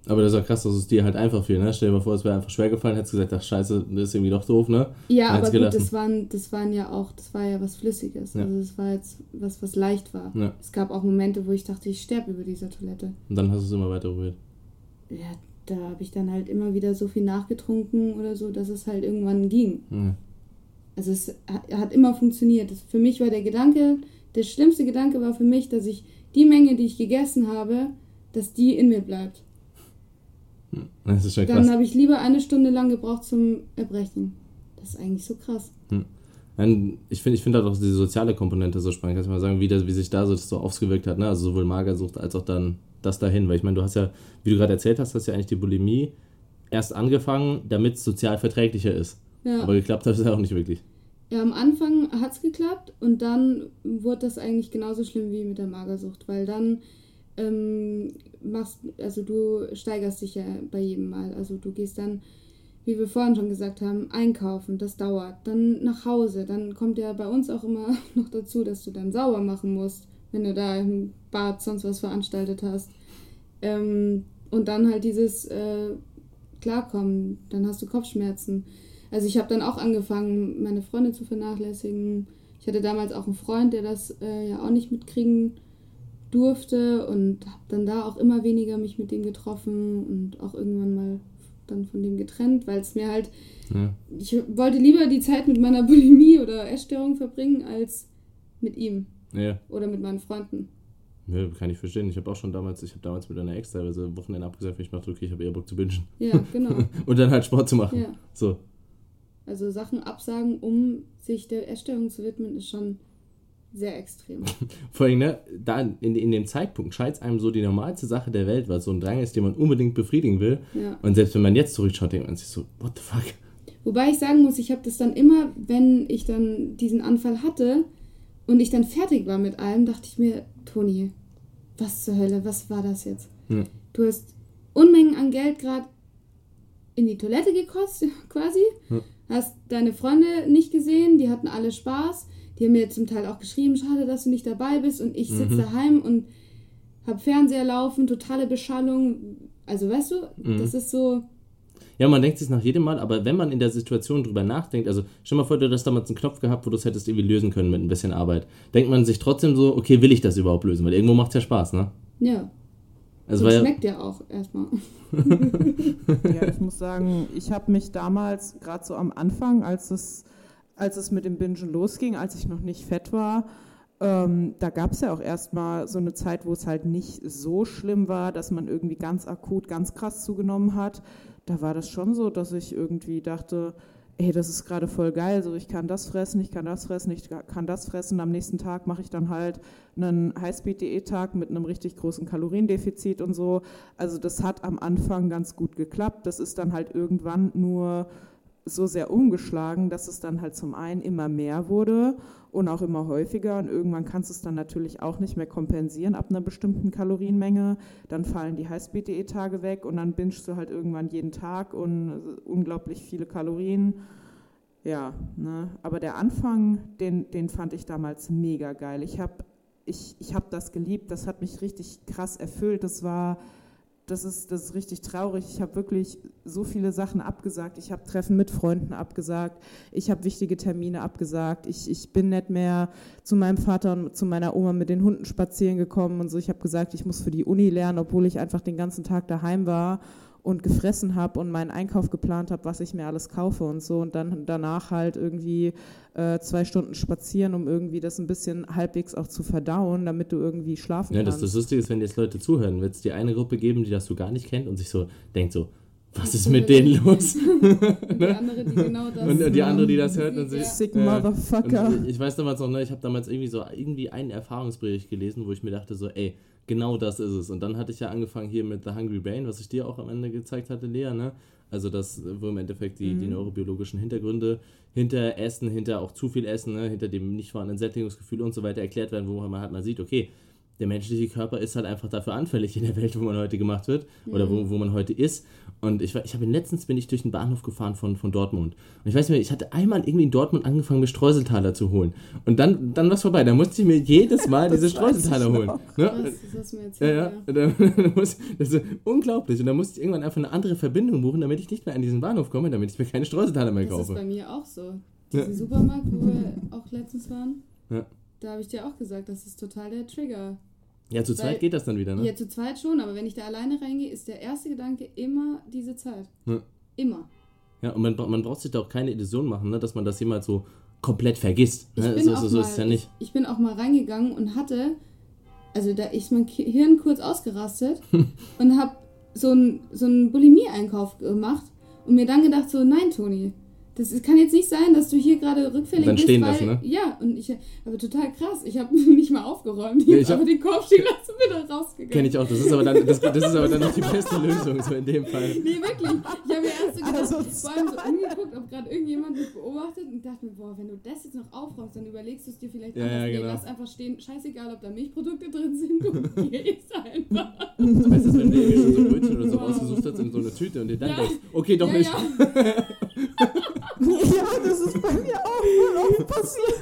Aber das ist auch krass, dass es dir halt einfach fiel, ne? Stell dir mal vor, es wäre einfach schwer gefallen, hättest gesagt, ach scheiße, das ist irgendwie doch doof, ne? Ja, aber gut, das waren, das waren ja auch, das war ja was Flüssiges. Ja. Also das war jetzt was, was leicht war. Ja. Es gab auch Momente, wo ich dachte, ich sterbe über dieser Toilette. Und dann hast du es immer weiter probiert. Ja, da habe ich dann halt immer wieder so viel nachgetrunken oder so, dass es halt irgendwann ging. Ja. Also es hat immer funktioniert. Für mich war der Gedanke, der schlimmste Gedanke war für mich, dass ich die Menge, die ich gegessen habe, dass die in mir bleibt. Das ist schon krass. Dann habe ich lieber eine Stunde lang gebraucht zum Erbrechen. Das ist eigentlich so krass. Hm. Ich finde ich find halt auch diese soziale Komponente so spannend. Kannst du mal sagen, wie, das, wie sich da so, das so ausgewirkt hat? Ne? Also sowohl Magersucht als auch dann das dahin. Weil ich meine, du hast ja, wie du gerade erzählt hast, hast ja eigentlich die Bulimie erst angefangen, damit es sozial verträglicher ist. Ja. Aber geklappt hat es ja auch nicht wirklich. Ja, am Anfang hat es geklappt und dann wurde das eigentlich genauso schlimm wie mit der Magersucht, weil dann ähm, machst, also du steigerst dich ja bei jedem Mal. Also du gehst dann, wie wir vorhin schon gesagt haben, einkaufen, das dauert. Dann nach Hause, dann kommt ja bei uns auch immer noch dazu, dass du dann sauber machen musst, wenn du da im Bad sonst was veranstaltet hast. Ähm, und dann halt dieses äh, Klarkommen, dann hast du Kopfschmerzen also ich habe dann auch angefangen, meine Freunde zu vernachlässigen. Ich hatte damals auch einen Freund, der das äh, ja auch nicht mitkriegen durfte und habe dann da auch immer weniger mich mit dem getroffen und auch irgendwann mal dann von dem getrennt, weil es mir halt, ja. ich wollte lieber die Zeit mit meiner Bulimie oder Essstörung verbringen als mit ihm ja. oder mit meinen Freunden. Ja, kann ich verstehen. Ich habe auch schon damals, ich habe damals mit einer Ex teilweise Wochenende abgesagt, wenn ich dachte, okay, ich habe eher Bock zu bingen. Ja, genau. und dann halt Sport zu machen. Ja. So. Also Sachen absagen, um sich der Erstellung zu widmen, ist schon sehr extrem. Vor allem, ne, da in, in dem Zeitpunkt scheint es einem so die normalste Sache der Welt, weil so ein Drang ist, den man unbedingt befriedigen will. Ja. Und selbst wenn man jetzt zurückschaut, denkt man sich so, what the fuck? Wobei ich sagen muss, ich habe das dann immer, wenn ich dann diesen Anfall hatte und ich dann fertig war mit allem, dachte ich mir, Toni, was zur Hölle, was war das jetzt? Ja. Du hast Unmengen an Geld gerade in die Toilette gekostet, quasi. Ja hast deine Freunde nicht gesehen, die hatten alle Spaß. Die haben mir zum Teil auch geschrieben, schade, dass du nicht dabei bist. Und ich sitze mhm. daheim und habe Fernseher laufen, totale Beschallung. Also weißt du, mhm. das ist so. Ja, man denkt sich nach jedem Mal, aber wenn man in der Situation drüber nachdenkt, also stell mal vor, du hast damals einen Knopf gehabt, wo du es hättest irgendwie lösen können mit ein bisschen Arbeit. Denkt man sich trotzdem so, okay, will ich das überhaupt lösen? Weil irgendwo macht es ja Spaß, ne? Ja. Also das weil, schmeckt ja auch erstmal. Ja, ich muss sagen, ich habe mich damals, gerade so am Anfang, als es, als es mit dem Bingen losging, als ich noch nicht fett war, ähm, da gab es ja auch erstmal so eine Zeit, wo es halt nicht so schlimm war, dass man irgendwie ganz akut, ganz krass zugenommen hat. Da war das schon so, dass ich irgendwie dachte, ey, das ist gerade voll geil, so ich kann das fressen, ich kann das fressen, ich kann das fressen. Am nächsten Tag mache ich dann halt einen Highspeed-Diät-Tag mit einem richtig großen Kaloriendefizit und so. Also das hat am Anfang ganz gut geklappt. Das ist dann halt irgendwann nur so sehr umgeschlagen, dass es dann halt zum einen immer mehr wurde und auch immer häufiger und irgendwann kannst du es dann natürlich auch nicht mehr kompensieren ab einer bestimmten Kalorienmenge. Dann fallen die Highspeed-Diät-Tage weg und dann bingst du halt irgendwann jeden Tag und unglaublich viele Kalorien. Ja, ne? aber der Anfang, den, den fand ich damals mega geil. Ich habe ich, ich hab das geliebt, das hat mich richtig krass erfüllt. Das war das ist, das ist richtig traurig. Ich habe wirklich so viele Sachen abgesagt. Ich habe Treffen mit Freunden abgesagt. Ich habe wichtige Termine abgesagt. Ich, ich bin nicht mehr zu meinem Vater und zu meiner Oma mit den Hunden spazieren gekommen und so. Ich habe gesagt, ich muss für die Uni lernen, obwohl ich einfach den ganzen Tag daheim war und gefressen habe und meinen Einkauf geplant habe, was ich mir alles kaufe und so. Und dann danach halt irgendwie äh, zwei Stunden spazieren, um irgendwie das ein bisschen halbwegs auch zu verdauen, damit du irgendwie schlafen ja, kannst. das, das Lustige ist, wenn jetzt Leute zuhören, wird es die eine Gruppe geben, die das so gar nicht kennt und sich so denkt so, was ist mit denen los? Und die andere, die genau das. Und die andere, die das hört und sich. Ja. Sick Ja. Motherfucker. Ich weiß damals noch, ne, ich habe damals irgendwie so irgendwie einen Erfahrungsbericht gelesen, wo ich mir dachte so, ey, genau das ist es. Und dann hatte ich ja angefangen hier mit The Hungry Brain, was ich dir auch am Ende gezeigt hatte, Lea, ne? Also das, wo im Endeffekt die, die neurobiologischen Hintergründe hinter Essen, hinter auch zu viel Essen, ne, hinter dem nicht vorhandenen Sättigungsgefühl und so weiter erklärt werden, wo man halt mal sieht, okay, der menschliche Körper ist halt einfach dafür anfällig in der Welt, wo man heute gemacht wird oder wo, wo man heute ist. Und ich, ich habe letztens bin ich durch den Bahnhof gefahren von, von Dortmund. Und ich weiß nicht mehr, ich hatte einmal irgendwie in Dortmund angefangen, mir Streuseltaler zu holen. Und dann, dann war es vorbei. Da musste ich mir jedes Mal diese Das Streuseltaler holen. Ne? Das, das hast du mir Ja, erzählt. ja. Dann muss, das ist unglaublich. Und dann musste ich irgendwann einfach eine andere Verbindung buchen, damit ich nicht mehr an diesen Bahnhof komme, damit ich mir keine Streuseltaler mehr Das ist kaufe. bei mir auch so. Diesen Supermarkt, wo wir auch letztens waren, Ja. Da habe ich dir auch gesagt, das ist total der Trigger. Ja, zu zweit geht das dann wieder, ne? Ja, zu zweit schon, aber wenn ich da alleine reingehe, ist der erste Gedanke immer diese Zeit. Ja. Immer. Ja, und man, man braucht sich da auch keine Illusion machen, ne, dass man das jemals so komplett vergisst. Ich Ne? bin, So, auch so, so mal, ist es ja nicht. Ich, ich bin auch mal reingegangen und hatte, also da ist mein Hirn kurz ausgerastet und habe so einen so einen Bulimie-Einkauf gemacht und mir dann gedacht so, nein, Toni, das kann jetzt nicht sein, dass du hier gerade rückfällig Dann bist, stehen weil, lassen, ne? Ja, und ich, aber total krass, ich habe nicht mal aufgeräumt, ich Nee, habe den Korb stehen lassen und bin rausgegangen. Kenne ich auch. Das ist aber dann, das, das ist aber dann noch die beste Lösung, so in dem Fall. Nee, wirklich. Ich habe mir erst so gedacht, Also, vor allem so angeguckt, ob gerade irgendjemand mich beobachtet und dachte mir, boah, wenn du das jetzt noch aufräumst, dann überlegst du es dir vielleicht Ja, anders. ja, Nee, genau. lass einfach stehen. Scheißegal, ob da Milchprodukte drin sind, du gehst einfach. Weißt du, wenn du irgendwie schon so Brötchen oder so rausgesucht hast in so eine Tüte und dir dann Ja. denkst, okay, doch ja, nicht. Ja, das ist bei mir auch passiert.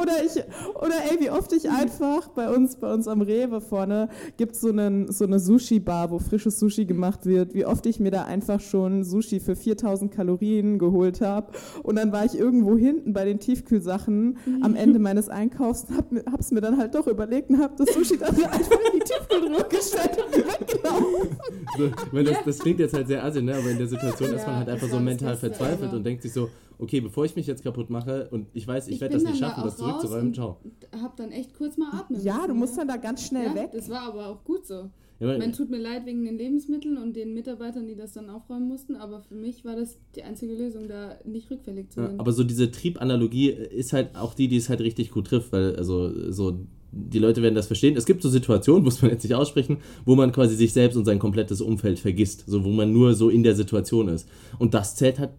Oder ich, oder ey, wie oft ich einfach bei uns, bei uns am Rewe vorne gibt so einen, so eine Sushi-Bar, wo frisches Sushi gemacht wird. Wie oft ich mir da einfach schon Sushi für 4000 Kalorien geholt habe. Und dann war ich irgendwo hinten bei den Tiefkühlsachen am Ende meines Einkaufs und hab, hab's mir dann halt doch überlegt und hab das Sushi dann einfach in die Tiefkühltruhe gestellt und weggelaufen. So, ich meine, das, das klingt jetzt halt sehr assi, ne? aber in der Situation ist man Ja, halt einfach das so das mental verzweifelt und denkt sich so, okay, bevor ich mich jetzt kaputt mache und ich weiß, ich, Ich werde das nicht dann da schaffen, das zurückzuräumen, ciao. hab dann echt kurz mal atmen Ja, müssen, du musst ne? dann da ganz schnell ja, weg. Das war aber auch gut so. Ja, weil- Man tut mir leid wegen den Lebensmitteln und den Mitarbeitern, die das dann aufräumen mussten, aber für mich war das die einzige Lösung, da nicht rückfällig zu Ja, werden. aber so diese Triebanalogie ist halt auch die, die es halt richtig gut trifft, weil also so die Leute werden das verstehen. Es gibt so Situationen, muss man jetzt nicht aussprechen, wo man quasi sich selbst und sein komplettes Umfeld vergisst, so wo man nur so in der Situation ist. Und das zählt halt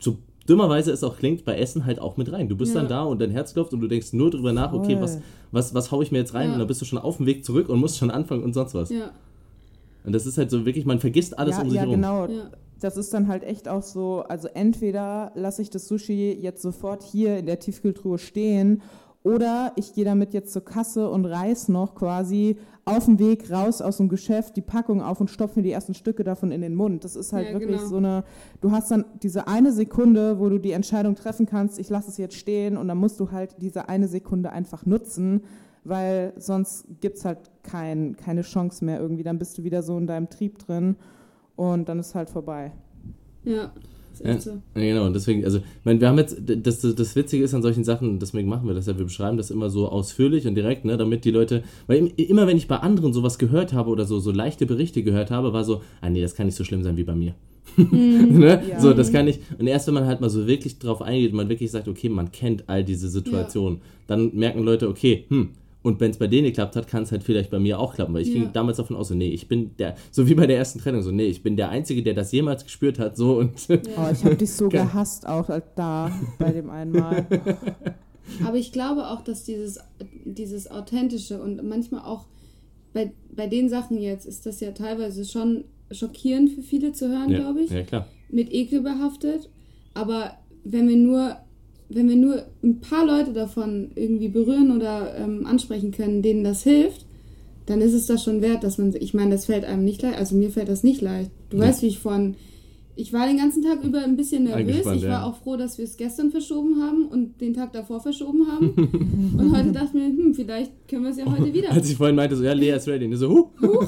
so dummerweise es auch klingt bei Essen halt auch mit rein. Du bist Ja. dann da und dein Herz klopft und du denkst nur drüber nach, okay, was was was hau ich mir jetzt rein Ja. und dann bist du schon auf dem Weg zurück und musst schon anfangen und sonst was. ja, Und das ist halt so wirklich, man vergisst alles ja, um sich ja, herum. genau. ja. Das ist dann halt echt auch so, also entweder lasse ich das Sushi jetzt sofort hier in der Tiefkühltruhe stehen oder ich gehe damit jetzt zur Kasse und reiß noch quasi auf dem Weg raus aus dem Geschäft die Packung auf und stopfe mir die ersten Stücke davon in den Mund. Das ist halt Ja, wirklich genau. so eine, du hast dann diese eine Sekunde, wo du die Entscheidung treffen kannst, ich lasse es jetzt stehen und dann musst du halt diese eine Sekunde einfach nutzen, weil sonst gibt es halt kein, keine Chance mehr irgendwie. Dann bist du wieder so in deinem Trieb drin und dann ist halt vorbei. Ja. Ja, so. ja, genau, und deswegen, also, ich meine, wir haben jetzt, das, das Witzige ist an solchen Sachen, deswegen machen wir das ja, wir beschreiben das immer so ausführlich und direkt, ne, damit die Leute, weil immer wenn ich bei anderen sowas gehört habe oder so, so leichte Berichte gehört habe, war so, ah nee, das kann nicht so schlimm sein wie bei mir. Mhm, ne? ja. So, das kann ich. Und erst wenn man halt mal so wirklich drauf eingeht, man wirklich sagt, okay, man kennt all diese Situationen, ja. dann merken Leute, okay, hm, und wenn es bei denen geklappt hat, kann es halt vielleicht bei mir auch klappen. Weil ich ja. ging damals davon aus, so, nee, ich bin der, so wie bei der ersten Trennung, so, nee, ich bin der Einzige, der das jemals gespürt hat, so und. Ja. Oh, ich habe dich so gehasst, auch da bei dem einmal. Aber ich glaube auch, dass dieses, dieses Authentische und manchmal auch bei, bei den Sachen jetzt ist das ja teilweise schon schockierend für viele zu hören, ja. glaube ich. Ja, klar. Mit Ekel behaftet. Aber wenn wir nur wenn wir nur ein paar Leute davon irgendwie berühren oder ähm, ansprechen können, denen das hilft, dann ist es das schon wert, dass man, ich meine, das fällt einem nicht leicht, also mir fällt das nicht leicht. Du ja. weißt, wie ich von, ich war den ganzen Tag über ein bisschen nervös. Ich war ja. auch froh, dass wir es gestern verschoben haben und den Tag davor verschoben haben. und heute dachte ich mir, hm, vielleicht können wir es ja heute wieder. Als ich vorhin meinte, so, ja, Lea ist ready. Und so, huh. huh.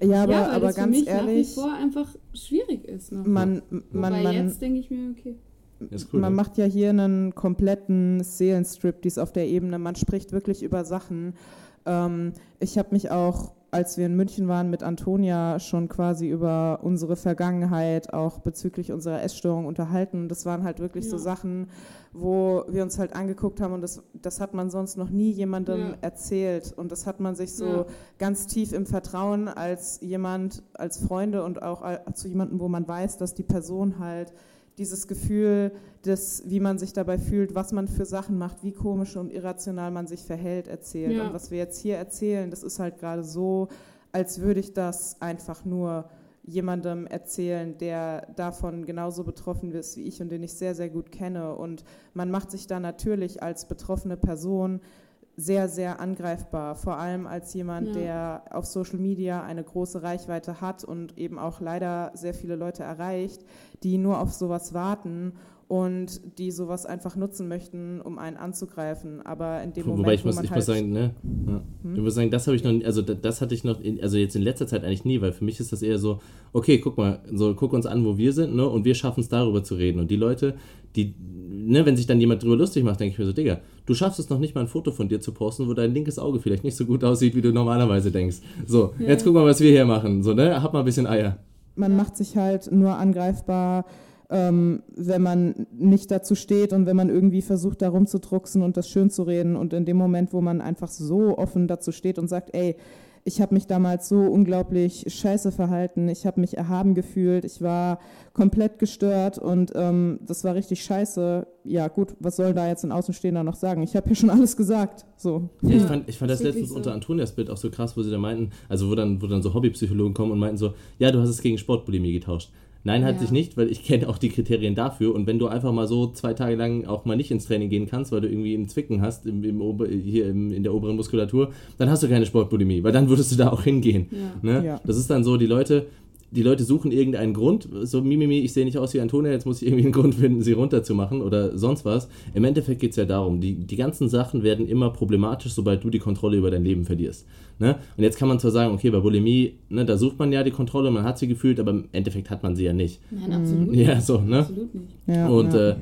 ja, aber, ja, aber das ganz für mich ehrlich. nach wie vor einfach schwierig ist. Noch. Man, man, Wobei man, jetzt denke ich mir, okay. Cool, man ja. macht ja hier einen kompletten Seelenstrip, dies auf der Ebene. Man spricht wirklich über Sachen. Ähm, ich habe mich auch, als wir in München waren, mit Antonia schon quasi über unsere Vergangenheit, auch bezüglich unserer Essstörung unterhalten. Das waren halt wirklich ja. so Sachen, wo wir uns halt angeguckt haben und das, das hat man sonst noch nie jemandem ja. erzählt. Und das hat man sich so ganz tief im Vertrauen als jemand, als Freunde und auch zu jemandem, wo man weiß, dass die Person halt dieses Gefühl, des, wie man sich dabei fühlt, was man für Sachen macht, wie komisch und irrational man sich verhält, erzählt. Ja. Und was wir jetzt hier erzählen, das ist halt gerade so, als würde ich das einfach nur jemandem erzählen, der davon genauso betroffen ist wie ich und den ich sehr, sehr gut kenne. Und man macht sich da natürlich als betroffene Person sehr, sehr angreifbar, vor allem als jemand, ja. der auf Social Media eine große Reichweite hat und eben auch leider sehr viele Leute erreicht, die nur auf sowas warten und die sowas einfach nutzen möchten, um einen anzugreifen. Aber in dem Wobei Moment, ich muss, ich halt muss sagen, ne, ja. hm? ich muss sagen, das habe ich noch, also das hatte ich noch, in, also jetzt in letzter Zeit eigentlich nie, weil für mich ist das eher so, okay, guck mal, so guck uns an, wo wir sind, ne, und wir schaffen es darüber zu reden. Und die Leute, die, ne, wenn sich dann jemand drüber lustig macht, denke ich mir so, Digga, du schaffst es noch nicht mal ein Foto von dir zu posten, wo dein linkes Auge vielleicht nicht so gut aussieht, wie du normalerweise denkst. So, ja. jetzt guck mal, was wir hier machen. So, ne, hab mal ein bisschen Eier. Man macht sich halt nur angreifbar, ähm, wenn man nicht dazu steht und wenn man irgendwie versucht, da rumzudrucksen und das schön zu reden. Und in dem Moment, wo man einfach so offen dazu steht und sagt, ey, ich habe mich damals so unglaublich scheiße verhalten, ich habe mich erhaben gefühlt, ich war komplett gestört und ähm, das war richtig scheiße. Ja gut, was soll da jetzt ein Außenstehender noch sagen? Ich habe ja schon alles gesagt. So. Ja, ich fand, ich fand das letztens so. unter Antonias Bild auch so krass, wo sie da meinten, also wo dann, wo dann so Hobbypsychologen kommen und meinten so, ja, du hast es gegen Sportbulimie getauscht. Nein, halt ja. sich nicht, weil ich kenne auch die Kriterien dafür. Und wenn du einfach mal so zwei Tage lang auch mal nicht ins Training gehen kannst, weil du irgendwie einen Zwicken hast im, im Ober, hier im, in der oberen Muskulatur, dann hast du keine Sportbulimie, weil dann würdest du da auch hingehen. Ja. Ne? Ja. Das ist dann so, die Leute, die Leute suchen irgendeinen Grund, so Mimimi, ich sehe nicht aus wie Antonia, jetzt muss ich irgendwie einen Grund finden, sie runterzumachen oder sonst was. Im Endeffekt geht es ja darum, die, die ganzen Sachen werden immer problematisch, sobald du die Kontrolle über dein Leben verlierst. Ne? Und jetzt kann man zwar sagen, okay, bei Bulimie, ne, da sucht man ja die Kontrolle, man hat sie gefühlt, aber im Endeffekt hat man sie ja nicht. Nein, absolut nicht. Ja, so, ne? Absolut nicht. Ja, und ja. Äh,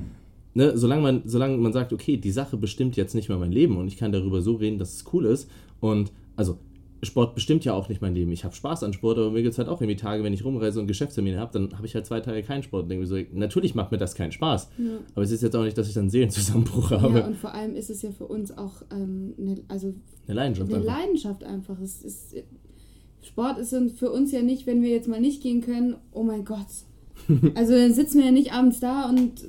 ne, solange, man, solange man sagt, okay, die Sache bestimmt jetzt nicht mehr mein Leben und ich kann darüber so reden, dass es cool ist und also Sport bestimmt ja auch nicht mein Leben. Ich habe Spaß an Sport, aber mir gibt es halt auch irgendwie Tage, wenn ich rumreise und Geschäftstermine habe, dann habe ich halt zwei Tage keinen Sport. Und denke mir so, natürlich macht mir das keinen Spaß. Ja. Aber es ist jetzt auch nicht, dass ich dann einen Seelenzusammenbruch habe. Ja, und vor allem ist es ja für uns auch ähm, eine, also eine Leidenschaft eine einfach. Leidenschaft einfach. Es ist, Sport ist für uns ja nicht, wenn wir jetzt mal nicht gehen können, oh mein Gott. Also dann sitzen wir ja nicht abends da und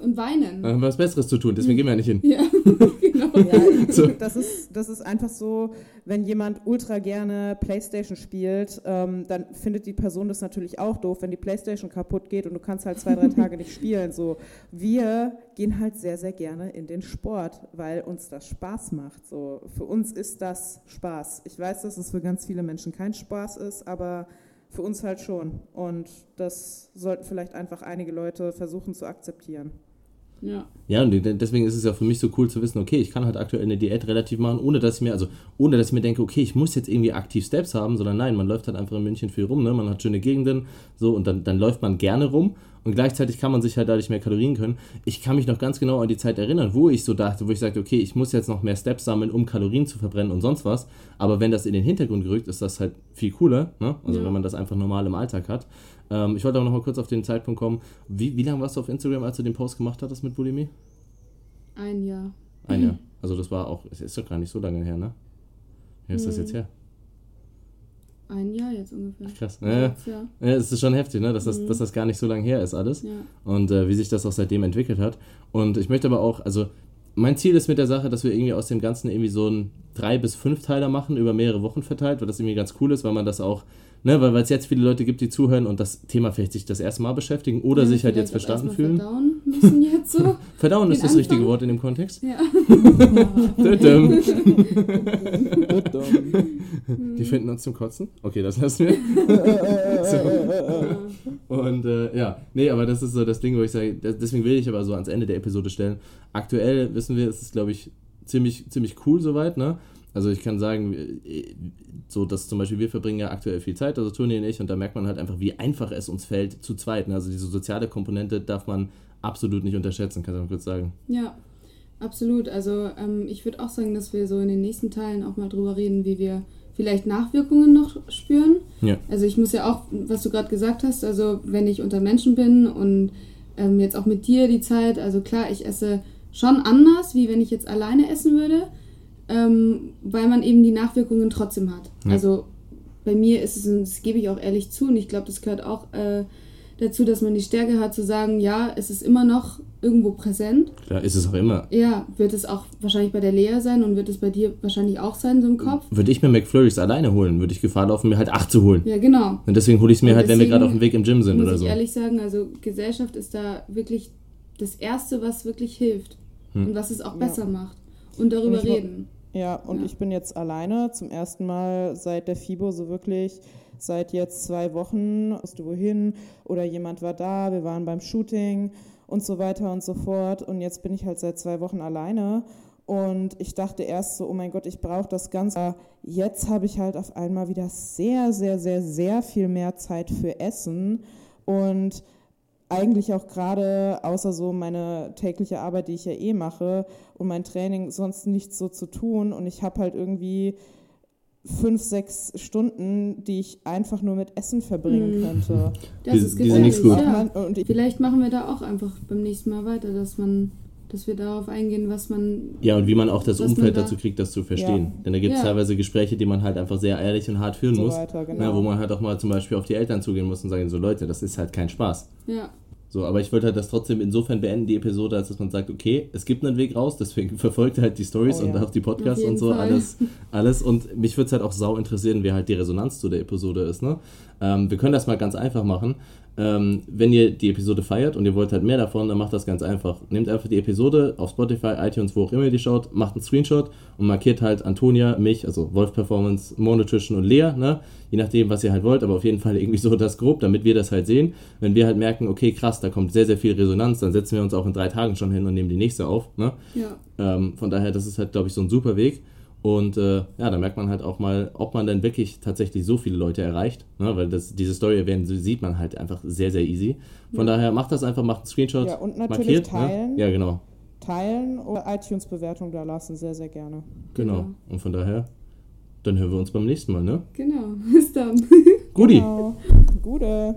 und weinen. Dann haben wir was Besseres zu tun, deswegen gehen wir ja nicht hin. Ja, genau. Ja, so. das, ist, das ist einfach so, wenn jemand ultra gerne Playstation spielt, ähm, dann findet die Person das natürlich auch doof, wenn die Playstation kaputt geht und du kannst halt zwei, drei Tage nicht spielen. So, wir gehen halt sehr, sehr gerne in den Sport, weil uns das Spaß macht. So, für uns ist das Spaß. Ich weiß, dass es für ganz viele Menschen kein Spaß ist, aber für uns halt schon. Und das sollten vielleicht einfach einige Leute versuchen zu akzeptieren. Ja. Ja, und deswegen ist es ja für mich so cool zu wissen, okay, ich kann halt aktuell eine Diät relativ machen, ohne dass ich mir, also ohne dass ich mir denke, okay, ich muss jetzt irgendwie aktiv Steps haben, sondern nein, man läuft halt einfach in München viel rum, ne? Man hat schöne Gegenden, so und dann, dann läuft man gerne rum und gleichzeitig kann man sich halt dadurch mehr Kalorien können. Ich kann mich noch ganz genau an die Zeit erinnern, wo ich so dachte, wo ich sagte, okay, ich muss jetzt noch mehr Steps sammeln, um Kalorien zu verbrennen und sonst was. Aber wenn das in den Hintergrund gerückt, ist das halt viel cooler, ne? Also Ja. wenn man das einfach normal im Alltag hat. Ähm, ich wollte auch noch mal kurz auf den Zeitpunkt kommen. Wie, wie lange warst du auf Instagram, als du den Post gemacht hattest mit Bulimie? Ein Jahr. Ein Jahr. Also das war auch, es ist doch gar nicht so lange her, ne? Wie ist das Mhm. jetzt her? Ein Jahr jetzt ungefähr. Krass. Ja, ja. ja, es ist schon heftig, ne? Dass das, dass das gar nicht so lange her ist alles. ja. Und äh, wie sich das auch seitdem entwickelt hat. Und ich möchte aber auch, also mein Ziel ist mit der Sache, dass wir irgendwie aus dem Ganzen irgendwie so einen drei bis fünf Teiler machen, über mehrere Wochen verteilt, weil das irgendwie ganz cool ist, weil man das auch, ne, weil weil es jetzt viele Leute gibt, die zuhören und das Thema vielleicht sich das erste Mal beschäftigen oder Ja, sich halt jetzt verstanden fühlen. Verdauen müssen jetzt so. Verdauen ist das richtige Anfang. Wort in dem Kontext. ja. Die finden uns zum Kotzen. Okay, das lassen wir. so. Und äh, ja, nee, aber das ist so das Ding, wo ich sage, deswegen will ich aber so ans Ende der Episode stellen. Aktuell wissen wir, es ist, glaube ich, ziemlich, ziemlich cool soweit, ne? Also ich kann sagen, äh, so dass zum Beispiel wir verbringen ja aktuell viel Zeit, also Toni und ich, und da merkt man halt einfach, wie einfach es uns fällt zu zweit. Ne? Also diese soziale Komponente darf man absolut nicht unterschätzen, kannst du mal kurz sagen. Ja, absolut. Also ähm, ich würde auch sagen, dass wir so in den nächsten Teilen auch mal drüber reden, wie wir vielleicht Nachwirkungen noch spüren. Ja. Also ich muss ja auch, was du gerade gesagt hast, also wenn ich unter Menschen bin und ähm, jetzt auch mit dir die Zeit, also klar, ich esse schon anders, wie wenn ich jetzt alleine essen würde, ähm, weil man eben die Nachwirkungen trotzdem hat. Ja. Also bei mir ist es, und das gebe ich auch ehrlich zu, und ich glaube, das gehört auch äh, dazu, dass man die Stärke hat zu sagen, ja, es ist immer noch irgendwo präsent. Klar, ist es auch immer. Ja, wird es auch wahrscheinlich bei der Lea sein und wird es bei dir wahrscheinlich auch sein, so im Kopf. Würde ich mir McFlurries alleine holen, würde ich Gefahr laufen, mir halt acht zu holen. Ja, genau. Und deswegen hole ich es mir Und halt, wenn wir gerade auf dem Weg im Gym sind Muss oder ich so. ehrlich sagen, also Gesellschaft ist da wirklich das Erste, was wirklich hilft Hm. und was es auch Ja. besser macht. Und darüber Und ich reden. Ja, und Ja. ich bin jetzt alleine zum ersten Mal seit der FIBO so wirklich seit jetzt zwei Wochen. Musste wohin oder jemand war da, wir waren beim Shooting und so weiter und so fort. Und jetzt bin ich halt seit zwei Wochen alleine. Und ich dachte erst so, oh mein Gott, ich brauche das Ganze. Aber Jetzt habe ich halt auf einmal wieder sehr, sehr, sehr, sehr viel mehr Zeit für Essen. Und eigentlich auch gerade, außer so meine tägliche Arbeit, die ich ja eh mache und mein Training, sonst nichts so zu tun. Und ich habe halt irgendwie fünf, sechs Stunden, die ich einfach nur mit Essen verbringen Mhm. könnte. Das ist gefährlich, ja. Und Vielleicht machen wir da auch einfach beim nächsten Mal weiter, dass man, dass wir darauf eingehen, was man. Ja, und wie man auch das Umfeld da- dazu kriegt, das zu verstehen. Ja. Denn da gibt es Ja. teilweise Gespräche, die man halt einfach sehr ehrlich und hart führen so muss. weiter, Na, genau. wo man halt auch mal zum Beispiel auf die Eltern zugehen muss und sagen, so Leute, das ist halt kein Spaß. Ja, So, aber ich wollte halt das trotzdem insofern beenden, die Episode, als dass man sagt, okay, es gibt einen Weg raus, deswegen verfolgt halt die Stories Oh und ja. auch die Podcasts und so, Fall. alles, alles. Und mich würde es halt auch sau interessieren, wie halt die Resonanz zu der Episode ist, ne? Ähm, wir können das mal ganz einfach machen. Ähm, wenn ihr die Episode feiert und ihr wollt halt mehr davon, dann macht das ganz einfach. Nehmt einfach die Episode auf Spotify, iTunes, wo auch immer ihr die schaut, macht einen Screenshot und markiert halt Antonia, mich, also Wolf Performance, More Nutrition und Lea, ne? Je nachdem, was ihr halt wollt, aber auf jeden Fall irgendwie so das grob, damit wir das halt sehen. Wenn wir halt merken, okay, krass, da kommt sehr, sehr viel Resonanz, dann setzen wir uns auch in drei Tagen schon hin und nehmen die nächste auf, ne? ja. Ähm, von daher, das ist halt, glaube ich, so ein super Weg. Und äh, ja, da merkt man halt auch mal, ob man dann wirklich tatsächlich so viele Leute erreicht. Ne? Weil das, diese Story erwähnen, sieht man halt einfach sehr, sehr easy. Von daher, macht das einfach, macht einen Screenshot. Ja, und natürlich markiert, teilen. Ne? Ja, genau. Teilen oder iTunes-Bewertung da lassen, sehr, sehr gerne. Genau. Genau. Und von daher, dann hören wir uns beim nächsten Mal, ne? Genau. Bis dann. Guti. Genau. Gute.